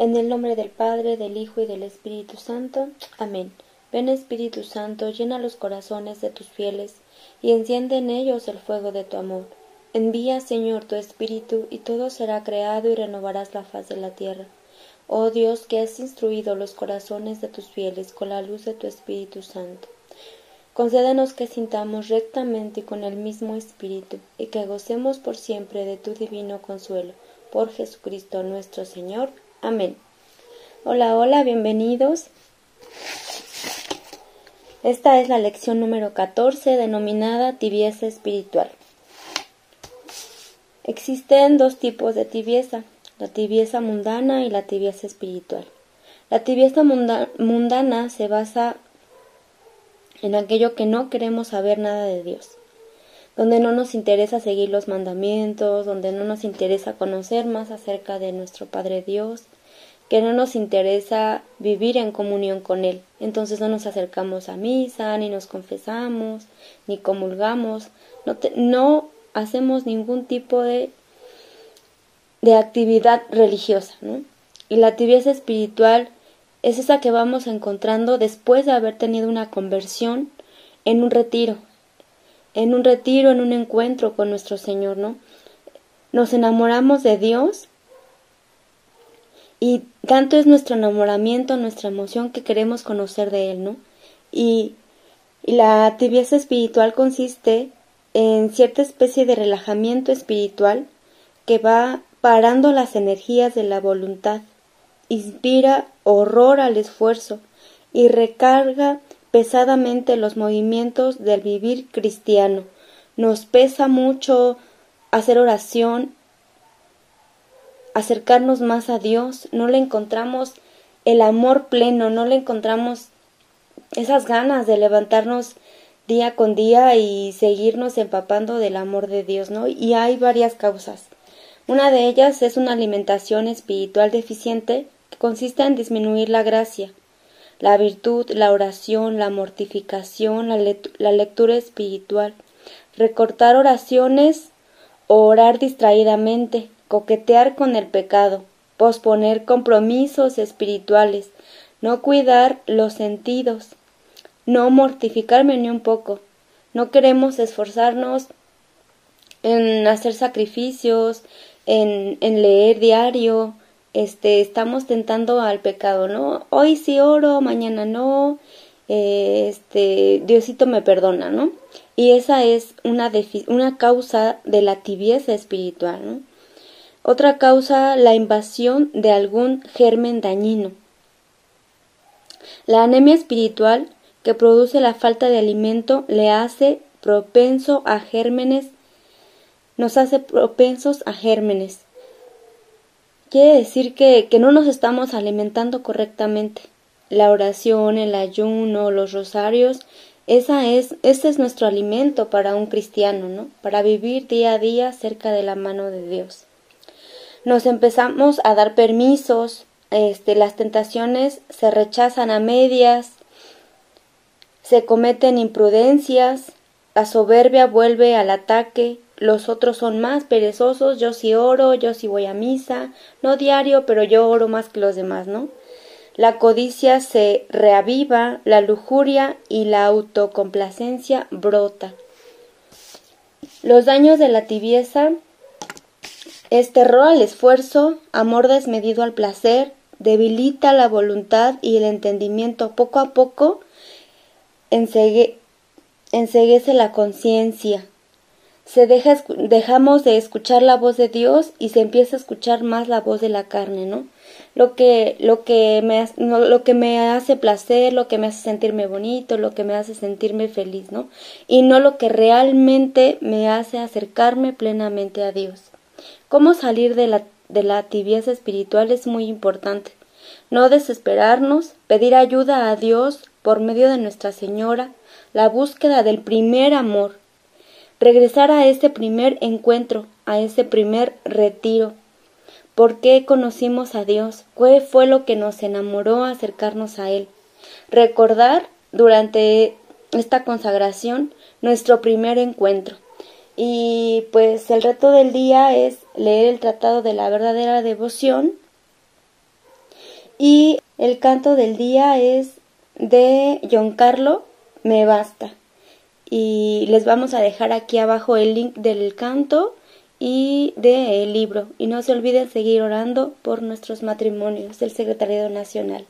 En el nombre del Padre, del Hijo y del Espíritu Santo. Amén. Ven Espíritu Santo, llena los corazones de tus fieles y enciende en ellos el fuego de tu amor. Envía, Señor, tu Espíritu y todo será creado y renovarás la faz de la tierra. Oh Dios, que has instruido los corazones de tus fieles con la luz de tu Espíritu Santo. Concédenos que sintamos rectamente con el mismo Espíritu y que gocemos por siempre de tu divino consuelo. Por Jesucristo nuestro Señor. Amén. Hola, hola, bienvenidos. Esta es la lección número 14 denominada tibieza espiritual. Existen dos tipos de tibieza, la tibieza mundana y la tibieza espiritual. La tibieza mundana se basa en aquello que no queremos saber nada de Dios, donde no nos interesa seguir los mandamientos, donde no nos interesa conocer más acerca de nuestro Padre Dios, que no nos interesa vivir en comunión con Él. Entonces no nos acercamos a misa, ni nos confesamos, ni comulgamos, no, hacemos ningún tipo de, de actividad religiosa. ¿no? Y la tibieza espiritual es esa que vamos encontrando después de haber tenido una conversión en un retiro, en un retiro, en un encuentro con nuestro Señor, ¿no? Nos enamoramos de Dios y tanto es nuestro enamoramiento, nuestra emoción que queremos conocer de Él, ¿no? Y, la tibieza espiritual consiste en cierta especie de relajamiento espiritual que va parando las energías de la voluntad, inspira horror al esfuerzo y recarga pesadamente los movimientos del vivir cristiano. Nos pesa mucho hacer oración, acercarnos más a Dios, no le encontramos el amor pleno, no le encontramos esas ganas de levantarnos día con día y seguirnos empapando del amor de Dios, ¿no? Y hay varias causas. Una de ellas es una alimentación espiritual deficiente que consiste en disminuir la gracia, la virtud, la oración, la mortificación, la, la lectura espiritual, recortar oraciones o orar distraídamente, coquetear con el pecado, posponer compromisos espirituales, no cuidar los sentidos, no mortificarme ni un poco. No queremos esforzarnos en hacer sacrificios, en, en leer diario, este, estamos tentando al pecado, ¿no? Hoy sí oro, mañana no, este, Diosito me perdona, ¿no? Y esa es una, una causa de la tibieza espiritual, ¿no? Otra causa, la invasión de algún germen dañino. La anemia espiritual que produce la falta de alimento le hace propenso a gérmenes, nos hace propensos a gérmenes. Quiere decir que, que no nos estamos alimentando correctamente. La oración, el ayuno, los rosarios, esa es, ese es nuestro alimento para un cristiano, ¿no? Para vivir día a día cerca de la mano de Dios nos empezamos a dar permisos, este, las tentaciones se rechazan a medias, se cometen imprudencias, la soberbia vuelve al ataque, los otros son más perezosos, yo sí oro, yo sí voy a misa, no diario, pero yo oro más que los demás, ¿no? La codicia se reaviva, la lujuria y la autocomplacencia brota. Los daños de la tibieza es terror al esfuerzo, amor desmedido al placer, debilita la voluntad y el entendimiento. Poco a poco enseguece la conciencia. Se deja, dejamos de escuchar la voz de Dios y se empieza a escuchar más la voz de la carne, ¿no? Lo que, lo que, me, lo que me hace placer, lo que me hace sentirme bonito, lo que me hace sentirme feliz, ¿no? Y no lo que realmente me hace acercarme plenamente a Dios. Cómo salir de la, de la tibieza espiritual es muy importante. No desesperarnos, pedir ayuda a Dios por medio de Nuestra Señora, la búsqueda del primer amor, regresar a ese primer encuentro, a ese primer retiro. ¿Por qué conocimos a Dios? ¿Qué fue lo que nos enamoró acercarnos a Él? Recordar durante esta consagración nuestro primer encuentro. Y pues el reto del día es leer el Tratado de la Verdadera Devoción Y el canto del día es de Carlo Me Basta. Y les vamos a dejar aquí abajo el link del canto y del libro. Y no se olviden seguir orando por nuestros matrimonios del Secretariado Nacional.